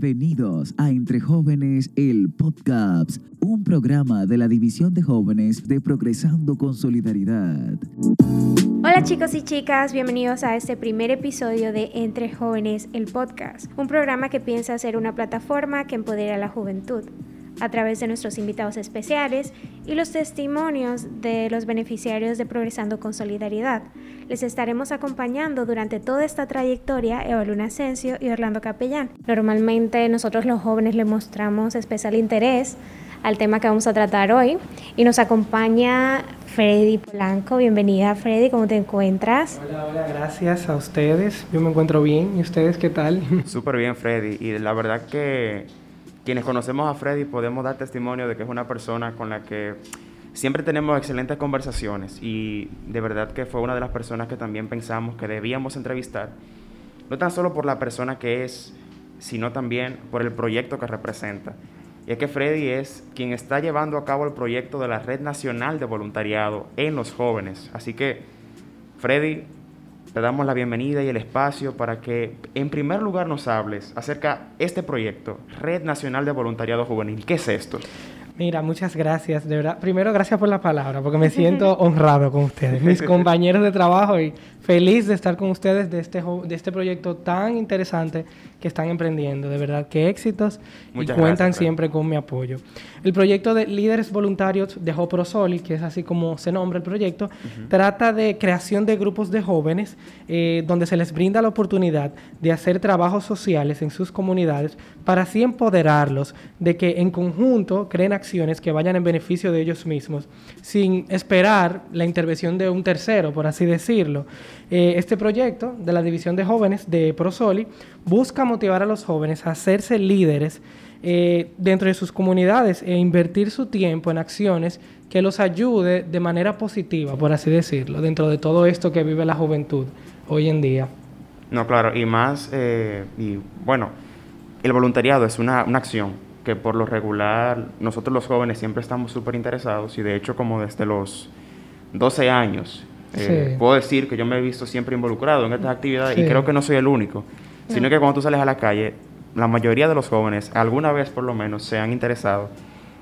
Bienvenidos a Entre Jóvenes, el podcast, un programa de la División de Jóvenes de Progresando con Solidaridad. Hola chicos y chicas, bienvenidos a este primer episodio de Entre Jóvenes, el podcast, un programa que piensa ser una plataforma que empodera a la juventud a través de nuestros invitados especiales y los testimonios de los beneficiarios de Progresando con Solidaridad. Les estaremos acompañando durante toda esta trayectoria Evaluna Asensio y Orlando Capellán. Normalmente nosotros los jóvenes le mostramos especial interés al tema que vamos a tratar hoy y nos acompaña Freddy Polanco. Bienvenida Freddy, ¿cómo te encuentras? Hola, hola, gracias a ustedes. Yo me encuentro bien. ¿Y ustedes qué tal? Súper bien Freddy y la verdad que quienes conocemos a Freddy podemos dar testimonio de que es una persona con la que siempre tenemos excelentes conversaciones y de verdad que fue una de las personas que también pensamos que debíamos entrevistar, no tan solo por la persona que es, sino también por el proyecto que representa. Y es que Freddy es quien está llevando a cabo el proyecto de la Red Nacional de Voluntariado en los jóvenes. Así que, Freddy, te damos la bienvenida y el espacio para que en primer lugar nos hables acerca de este proyecto, Red Nacional de Voluntariado Juvenil. ¿Qué es esto? Mira, muchas gracias, de verdad. Primero, gracias por la palabra, porque me siento honrado con ustedes, mis compañeros de trabajo, y feliz de estar con ustedes de este, de este proyecto tan interesante que están emprendiendo. De verdad, que éxitos y cuentan siempre con mi apoyo. El proyecto de líderes voluntarios de Joprosoli, que es así como se nombra el proyecto, trata de creación de grupos de jóvenes eh, donde se les brinda la oportunidad de hacer trabajos sociales en sus comunidades para así empoderarlos de que en conjunto creen acciones que vayan en beneficio de ellos mismos, sin esperar la intervención de un tercero, por así decirlo. Eh, este proyecto de la División de Jóvenes de Prosoli busca motivar a los jóvenes a hacerse líderes eh, dentro de sus comunidades e invertir su tiempo en acciones que los ayude de manera positiva, por así decirlo, dentro de todo esto que vive la juventud hoy en día. No, claro, y más, eh, y bueno, el voluntariado es una, una acción que por lo regular nosotros los jóvenes siempre estamos súper interesados y de hecho como desde los 12 años eh, puedo decir que yo me he visto siempre involucrado en estas actividades y creo que no soy el único, sino que cuando tú sales a la calle, la mayoría de los jóvenes, alguna vez por lo menos, se han interesado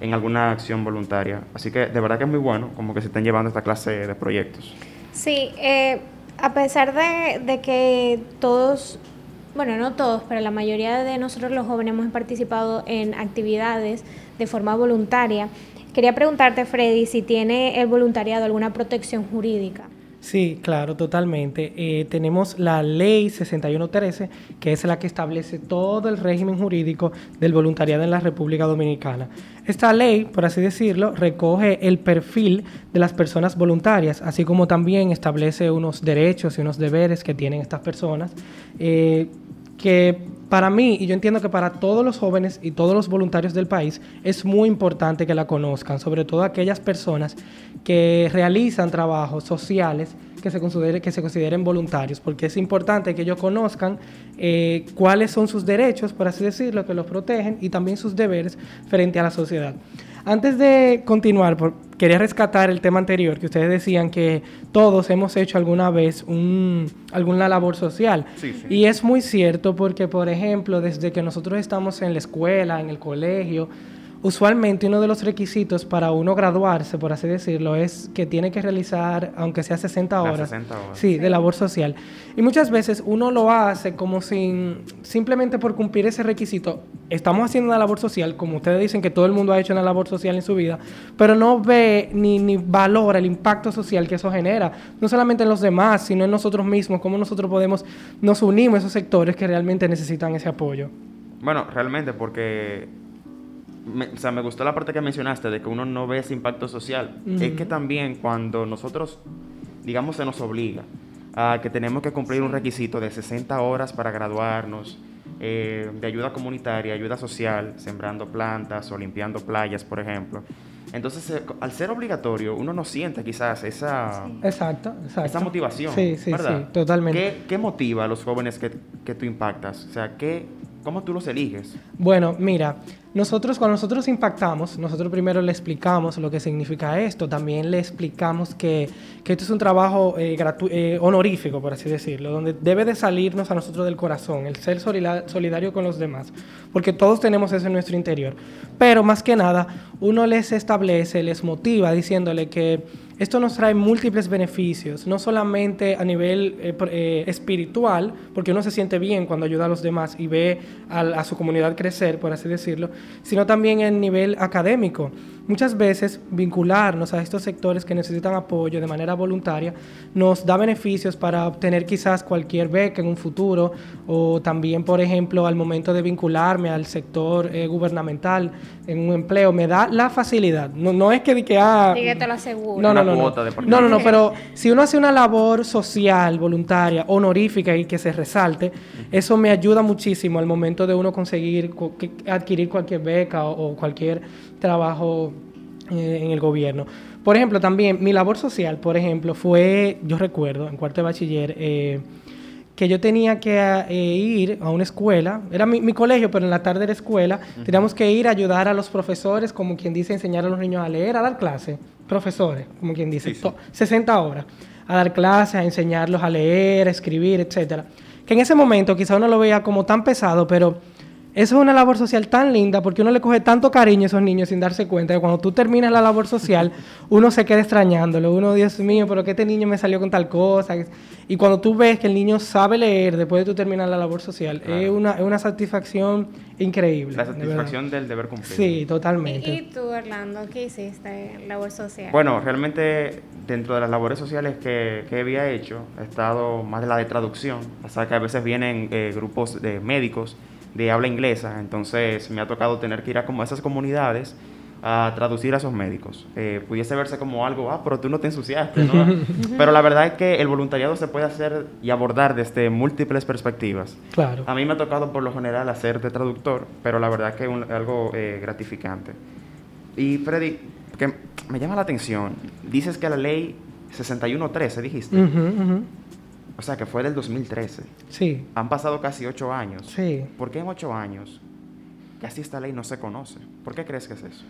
en alguna acción voluntaria. Así que de verdad que es muy bueno como que se estén llevando esta clase de proyectos. Sí, eh, a pesar de, de que todos bueno, no todos, pero la mayoría de nosotros los jóvenes hemos participado en actividades de forma voluntaria. Quería preguntarte, Freddy, si tiene el voluntariado alguna protección jurídica. Sí, claro, totalmente. Eh, tenemos la ley 6113, que es la que establece todo el régimen jurídico del voluntariado en la República Dominicana. Esta ley, por así decirlo, recoge el perfil de las personas voluntarias, así como también establece unos derechos y unos deberes que tienen estas personas, eh, que para mí, y yo entiendo que para todos los jóvenes y todos los voluntarios del país, es muy importante que la conozcan, sobre todo aquellas personas que realizan trabajos sociales que se, considere, que se consideren voluntarios, porque es importante que ellos conozcan eh, cuáles son sus derechos, por así decirlo, que los protegen, y también sus deberes frente a la sociedad. Antes de continuar, quería rescatar el tema anterior, que ustedes decían que todos hemos hecho alguna vez un, alguna labor social. Y es muy cierto porque, por ejemplo, desde que nosotros estamos en la escuela, en el colegio, usualmente uno de los requisitos para uno graduarse, por así decirlo, es que tiene que realizar, aunque sea 60 horas, 60 horas. Sí, de labor social. Y muchas veces uno lo hace como sin, simplemente por cumplir ese requisito. Estamos haciendo una labor social, como ustedes dicen que todo el mundo ha hecho una labor social en su vida, pero no ve ni, ni valora el impacto social que eso genera, no solamente en los demás, sino en nosotros mismos, cómo nosotros podemos, nos unimos a esos sectores que realmente necesitan ese apoyo. Bueno, realmente porque me, o sea, me gustó la parte que mencionaste de que uno no ve ese impacto social. Es que también cuando nosotros, digamos, se nos obliga a que tenemos que cumplir un requisito de 60 horas para graduarnos, eh, de ayuda comunitaria, ayuda social, sembrando plantas o limpiando playas, por ejemplo. Entonces, eh, al ser obligatorio, uno no siente quizás esa, exacto, exacto. esa motivación. Sí, sí, sí, totalmente. ¿Qué, ¿Qué, motiva a los jóvenes que, que tú impactas? O sea, ¿qué, ¿cómo tú los eliges? Bueno, mira, nosotros, cuando nosotros impactamos, nosotros primero le explicamos lo que significa esto, también le explicamos que, que esto es un trabajo eh, eh, honorífico, por así decirlo, donde debe de salirnos a nosotros del corazón, el ser solidario con los demás, porque todos tenemos eso en nuestro interior. Pero más que nada, uno les establece, les motiva diciéndole que esto nos trae múltiples beneficios, no solamente a nivel eh, eh, espiritual, porque uno se siente bien cuando ayuda a los demás y ve a, su comunidad crecer, por así decirlo, sino también en nivel académico. Muchas veces vincularnos a estos sectores que necesitan apoyo de manera voluntaria nos da beneficios para obtener quizás cualquier beca en un futuro o también, por ejemplo, al momento de vincularme al sector eh, gubernamental en un empleo, me da la facilidad. No, no es que... que ah, te lo aseguro. No, no, no, no, no, no, pero si uno hace una labor social, voluntaria, honorífica y que se resalte, eso me ayuda muchísimo al momento de uno conseguir adquirir cualquier beca o, cualquier trabajo eh, en el gobierno. Por ejemplo, también mi labor social, por ejemplo, fue, yo recuerdo, en cuarto de bachiller, eh, que yo tenía que eh, ir a una escuela, era mi, colegio, pero en la tarde de la escuela, teníamos que ir a ayudar a los profesores, como quien dice, enseñar a los niños a leer, a dar clases profesores, como quien dice, 60 horas, a dar clases, a enseñarlos a leer, a escribir, etcétera. Que en ese momento quizá uno lo veía como tan pesado, pero eso es una labor social tan linda porque uno le coge tanto cariño a esos niños sin darse cuenta que cuando tú terminas la labor social, uno se queda extrañándolo. Uno, Dios mío, pero que este niño me salió con tal cosa. Y cuando tú ves que el niño sabe leer después de tú terminar la labor social, es, una, es una satisfacción increíble. La satisfacción del deber cumplido. Sí, totalmente. ¿Y, tú, Orlando, qué hiciste en labor social? Bueno, realmente dentro de las labores sociales que, que había hecho, he estado más de la de traducción. O sea, que a veces vienen eh, grupos de médicos de habla inglesa, entonces me ha tocado tener que ir a como esas comunidades a traducir a esos médicos. Eh, pudiese verse como algo, ah, pero tú no te ensuciaste, ¿no? pero la verdad es que el voluntariado se puede hacer y abordar desde múltiples perspectivas. Claro. A mí me ha tocado por lo general hacer de traductor, pero la verdad es que es algo eh, gratificante. Y Freddy, que me llama la atención, dices que la ley 6113, dijiste. O sea, que fue del 2013. Sí. Han pasado casi ocho años. Sí. ¿Por qué en ocho años casi esta ley no se conoce? ¿Por qué crees que es eso?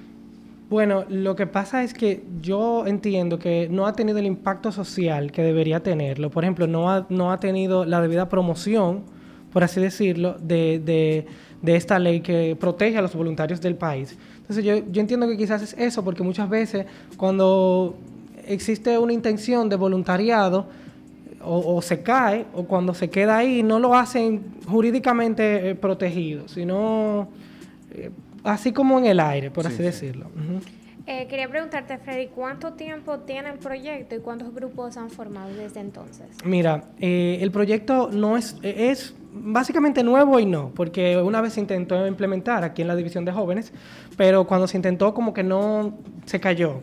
Bueno, lo que pasa es que yo entiendo que no ha tenido el impacto social que debería tenerlo. Por ejemplo, no ha, no ha tenido la debida promoción, por así decirlo, de, de, de esta ley que protege a los voluntarios del país. Entonces yo, yo entiendo que quizás es eso, porque muchas veces cuando existe una intención de voluntariado, o, se cae, o cuando se queda ahí, no lo hacen jurídicamente eh, protegido, sino eh, así como en el aire, por así decirlo. Eh, quería preguntarte, Freddy, ¿cuánto tiempo tiene el proyecto y cuántos grupos han formado desde entonces? Mira, el proyecto no es, es básicamente nuevo y no, porque una vez se intentó implementar aquí en la división de jóvenes, pero cuando se intentó como que no se cayó.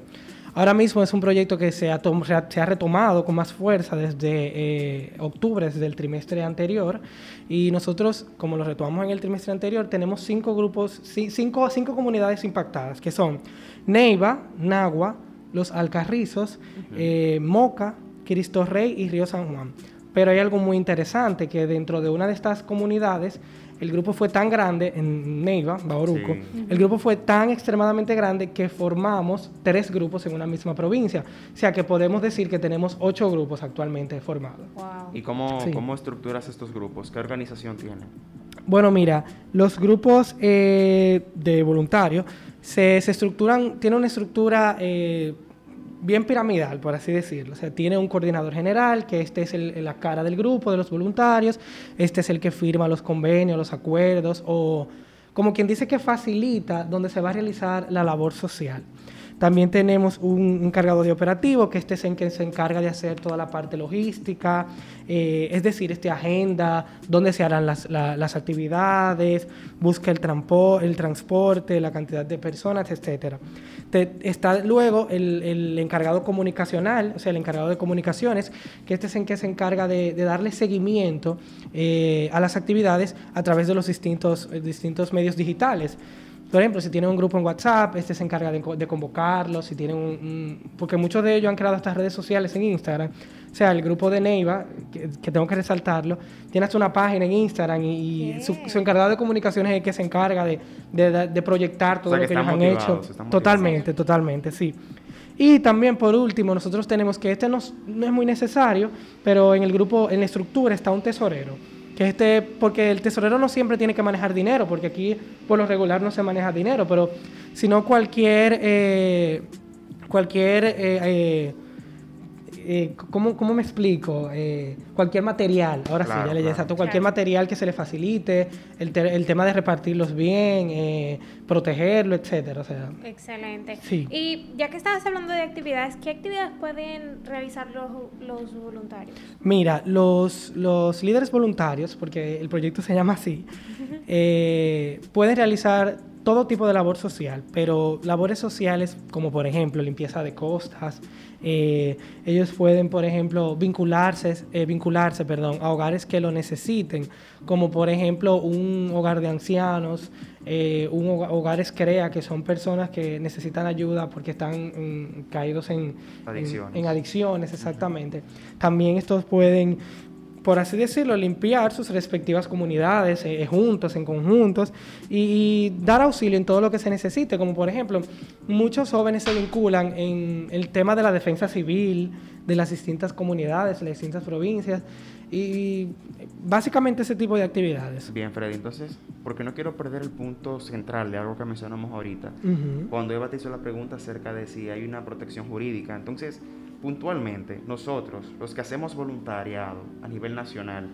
Ahora mismo es un proyecto que se ha, se ha retomado con más fuerza desde eh, octubre, desde el trimestre anterior, y nosotros, como lo retomamos en el trimestre anterior, tenemos cinco grupos, cinco, cinco comunidades impactadas, que son Neiva, Nagua, Los Alcarrizos, eh, Moca, Cristo Rey y Río San Juan. Pero hay algo muy interesante, que dentro de una de estas comunidades el grupo fue tan grande en Neiva, Bauruco, el grupo fue tan extremadamente grande que formamos tres grupos en una misma provincia. O sea que podemos decir que tenemos ocho grupos actualmente formados. ¿Y cómo, cómo estructuras estos grupos? ¿Qué organización tienen? Bueno, mira, los grupos eh, de voluntarios se, estructuran, tienen una estructura... Eh, bien piramidal, por así decirlo. O sea, tiene un coordinador general, que este es la cara del grupo, de los voluntarios, este es el que firma los convenios, los acuerdos, o como quien dice que facilita donde se va a realizar la labor social. También tenemos un encargado de operativo, que este es el que se encarga de hacer toda la parte logística, eh, es decir, este agenda, dónde se harán las, las actividades, busca el, el transporte, la cantidad de personas, etcétera está luego el, encargado comunicacional, o sea, el encargado de comunicaciones, que este es en que se encarga de, darle seguimiento eh, a las actividades a través de los distintos, eh, distintos medios digitales. Por ejemplo, si tienen un grupo en WhatsApp, este se encarga de, de convocarlos, si tienen un, Porque muchos de ellos han creado estas redes sociales en Instagram. O sea, el grupo de Neiva, que, tengo que resaltarlo, tiene hasta una página en Instagram y, su, encargado de comunicaciones es el que se encarga de, de, proyectar todo lo que ellos han hecho. Totalmente, totalmente, sí. Y también, por último, nosotros tenemos que este no, no es muy necesario, pero en el grupo, en la estructura está un tesorero este, porque el tesorero no siempre tiene que manejar dinero, porque aquí por lo regular no se maneja dinero, pero sino cualquier, eh, cualquier eh, eh, eh, ¿cómo, ¿cómo, me explico? Eh, cualquier material, ahora sí, ya le exacto, cualquier material que se le facilite, el, el tema de repartirlos bien, eh, protegerlo, etcétera. O sea, Excelente. Y ya que estabas hablando de actividades, ¿qué actividades pueden realizar los, los voluntarios? Mira, los, los líderes voluntarios, porque el proyecto se llama así, pueden realizar todo tipo de labor social, pero labores sociales como por ejemplo limpieza de costas, eh, ellos pueden, por ejemplo, vincularse, eh, vincularse perdón, a hogares que lo necesiten, como por ejemplo un hogar de ancianos, eh, un hogares CREA, que son personas que necesitan ayuda porque están caídos en adicciones. En, adicciones, exactamente. También estos pueden por así decirlo, limpiar sus respectivas comunidades eh, juntos, en conjuntos, y, dar auxilio en todo lo que se necesite, como por ejemplo, muchos jóvenes se vinculan en el tema de la defensa civil de las distintas comunidades, de las distintas provincias, y básicamente ese tipo de actividades. Bien, Freddy, entonces, porque no quiero perder el punto central de algo que mencionamos ahorita, cuando Eva te hizo la pregunta acerca de si hay una protección jurídica, entonces, puntualmente, nosotros, los que hacemos voluntariado a nivel nacional,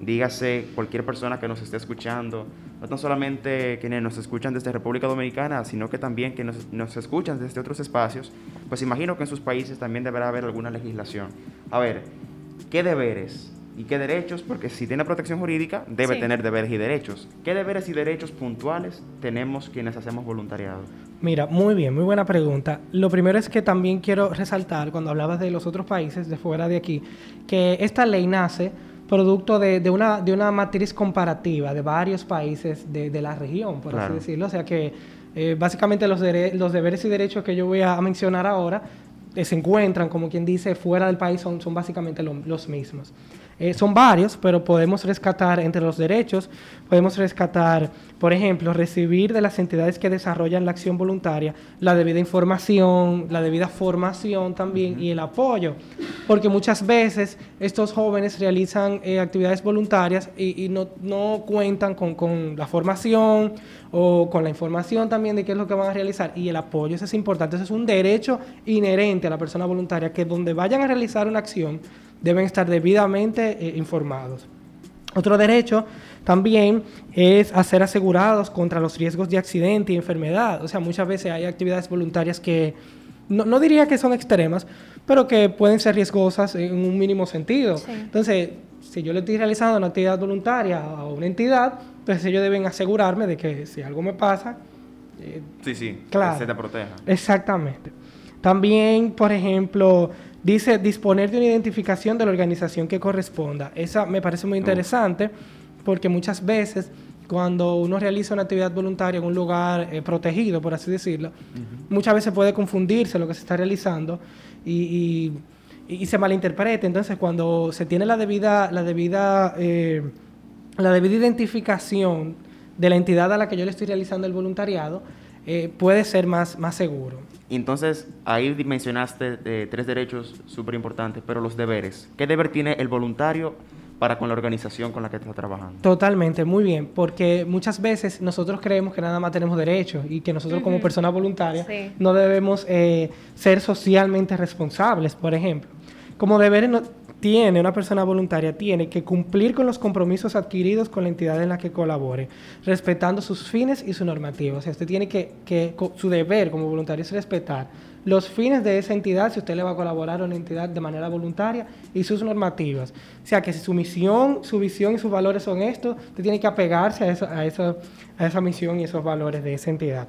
dígase cualquier persona que nos esté escuchando, no solamente quienes nos escuchan desde República Dominicana, sino que también quienes nos, escuchan desde otros espacios, pues imagino que en sus países también deberá haber alguna legislación. A ver, ¿qué deberes y qué derechos? Porque si tiene protección jurídica, debe tener deberes y derechos. ¿Qué deberes y derechos puntuales tenemos quienes hacemos voluntariado? Mira, muy bien, muy buena pregunta. Lo primero es que también quiero resaltar, cuando hablabas de los otros países de fuera de aquí, que esta ley nace producto de, una, de una matriz comparativa de varios países de, la región, por así decirlo. O sea que eh, básicamente los, los deberes y derechos que yo voy a mencionar ahora eh, se encuentran, como quien dice, fuera del país, son, son básicamente los mismos. Eh, son varios, pero podemos rescatar entre los derechos, podemos rescatar, por ejemplo, recibir de las entidades que desarrollan la acción voluntaria la debida información, la debida formación también y el apoyo, porque muchas veces estos jóvenes realizan eh, actividades voluntarias y, no, no, cuentan con, con la formación o con la información también de qué es lo que van a realizar. Y el apoyo, eso es importante, eso es un derecho inherente a la persona voluntaria, que donde vayan a realizar una acción, deben estar debidamente eh, informados. Otro derecho también es ser asegurados contra los riesgos de accidente y enfermedad. O sea, muchas veces hay actividades voluntarias que no, diría que son extremas, pero que pueden ser riesgosas en un mínimo sentido. Entonces, si yo le estoy realizando una actividad voluntaria a una entidad, pues ellos deben asegurarme de que si algo me pasa, eh, sí, sí, que se te proteja. Exactamente. También, por ejemplo, Dice disponer de una identificación de la organización que corresponda. Esa me parece muy interesante porque muchas veces cuando uno realiza una actividad voluntaria en un lugar eh, protegido, por así decirlo, muchas veces puede confundirse lo que se está realizando y, se malinterpreta. Entonces, cuando se tiene la debida, la debida, eh, la debida identificación de la entidad a la que yo le estoy realizando el voluntariado, eh, puede ser más, más seguro. Entonces, ahí mencionaste eh, tres derechos súper importantes, pero los deberes. ¿Qué deber tiene el voluntario para con la organización con la que está trabajando? Totalmente, muy bien, porque muchas veces nosotros creemos que nada más tenemos derechos y que nosotros como personas voluntarias no debemos eh, ser socialmente responsables, por ejemplo. Como deberes no, tiene, una persona voluntaria tiene que cumplir con los compromisos adquiridos con la entidad en la que colabore, respetando sus fines y su normativa. O sea, usted tiene que, que su deber como voluntario es respetar los fines de esa entidad, si usted le va a colaborar a una entidad de manera voluntaria, y sus normativas. O sea, que si su misión, su visión y sus valores son estos, usted tiene que apegarse a, a, a esa misión y esos valores de esa entidad.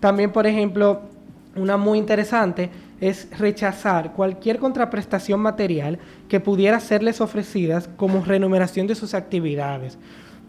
También, por ejemplo, una muy interesante es rechazar cualquier contraprestación material que pudiera serles ofrecidas como remuneración de sus actividades.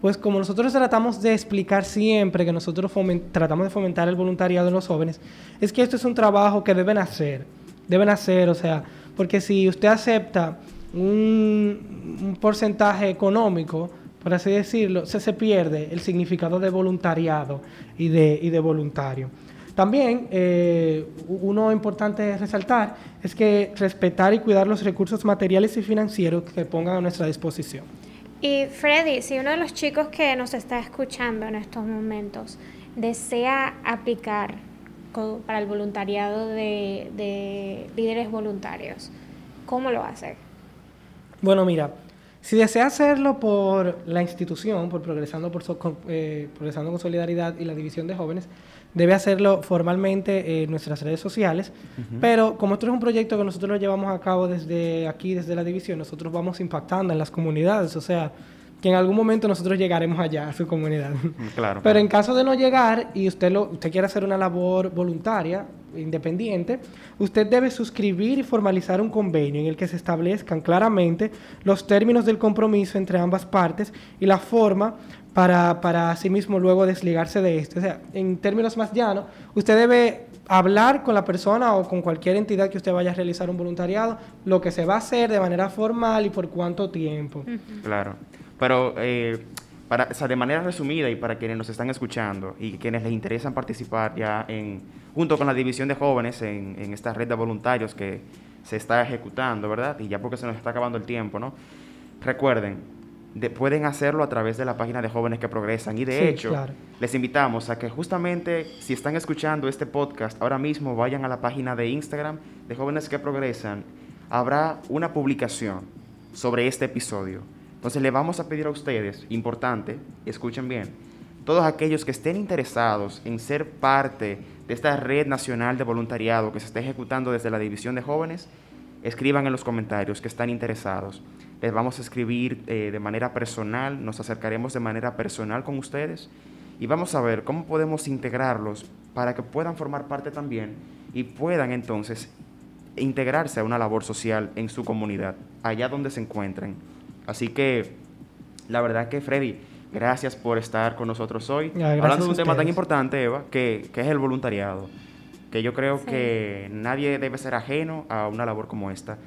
pues como nosotros tratamos de explicar siempre que nosotros tratamos de fomentar el voluntariado en los jóvenes, es que esto es un trabajo que deben hacer, deben hacer, o sea, porque si usted acepta un, porcentaje económico, por así decirlo, se, se pierde el significado de voluntariado y de, y de voluntario. También, eh, uno importante resaltar es que respetar y cuidar los recursos materiales y financieros que pongan a nuestra disposición. Y Freddy, si uno de los chicos que nos está escuchando en estos momentos desea aplicar para el voluntariado de, de líderes voluntarios, ¿cómo lo hace? Bueno, mira, si desea hacerlo por la institución, por Progresando, por, eh, Progresando con Solidaridad y la División de Jóvenes, debe hacerlo formalmente en nuestras redes sociales. Pero como esto es un proyecto que nosotros lo llevamos a cabo desde aquí, desde la división, nosotros vamos impactando en las comunidades. O sea, que en algún momento nosotros llegaremos allá a su comunidad. Mm, claro. Pero en caso de no llegar y usted, lo, usted quiere hacer una labor voluntaria, independiente, usted debe suscribir y formalizar un convenio en el que se establezcan claramente los términos del compromiso entre ambas partes y la forma para, para asimismo luego desligarse de esto. O sea, en términos más llanos, usted debe hablar con la persona o con cualquier entidad que usted vaya a realizar un voluntariado, lo que se va a hacer de manera formal y por cuánto tiempo. Claro. Pero eh, para, de manera resumida y para quienes nos están escuchando y quienes les interesan participar ya en, junto con la división de jóvenes en, esta red de voluntarios que se está ejecutando, ¿verdad? Y ya porque se nos está acabando el tiempo, ¿no? Recuerden, pueden hacerlo a través de la página de Jóvenes que Progresan. Y de hecho, les invitamos a que justamente si están escuchando este podcast ahora mismo, vayan a la página de Instagram de Jóvenes que Progresan. Habrá una publicación sobre este episodio entonces le vamos a pedir a ustedes, importante, escuchen bien, todos aquellos que estén interesados en ser parte de esta red nacional de voluntariado que se está ejecutando desde la División de Jóvenes, escriban en los comentarios que están interesados. Les vamos a escribir eh, de manera personal, nos acercaremos de manera personal con ustedes y vamos a ver cómo podemos integrarlos para que puedan formar parte también y puedan entonces integrarse a una labor social en su comunidad, allá donde se encuentren. Así que la verdad que Freddy, gracias por estar con nosotros hoy. Hablando de un tema tan importante, Eva, que, es el voluntariado. Que yo creo que nadie debe ser ajeno a una labor como esta.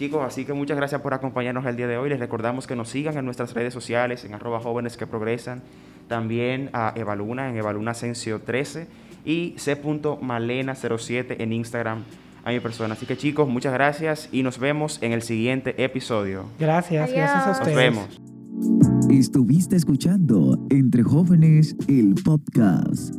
Chicos, así que muchas gracias por acompañarnos el día de hoy. Les recordamos que nos sigan en nuestras redes sociales, en arroba jóvenes que progresan. También a Evaluna, en Evaluna Asensio 13 y c.malena07 en Instagram a mi persona. Así que chicos, muchas gracias y nos vemos en el siguiente episodio. Gracias, gracias a ustedes. Nos vemos. Estuviste escuchando Entre Jóvenes el podcast.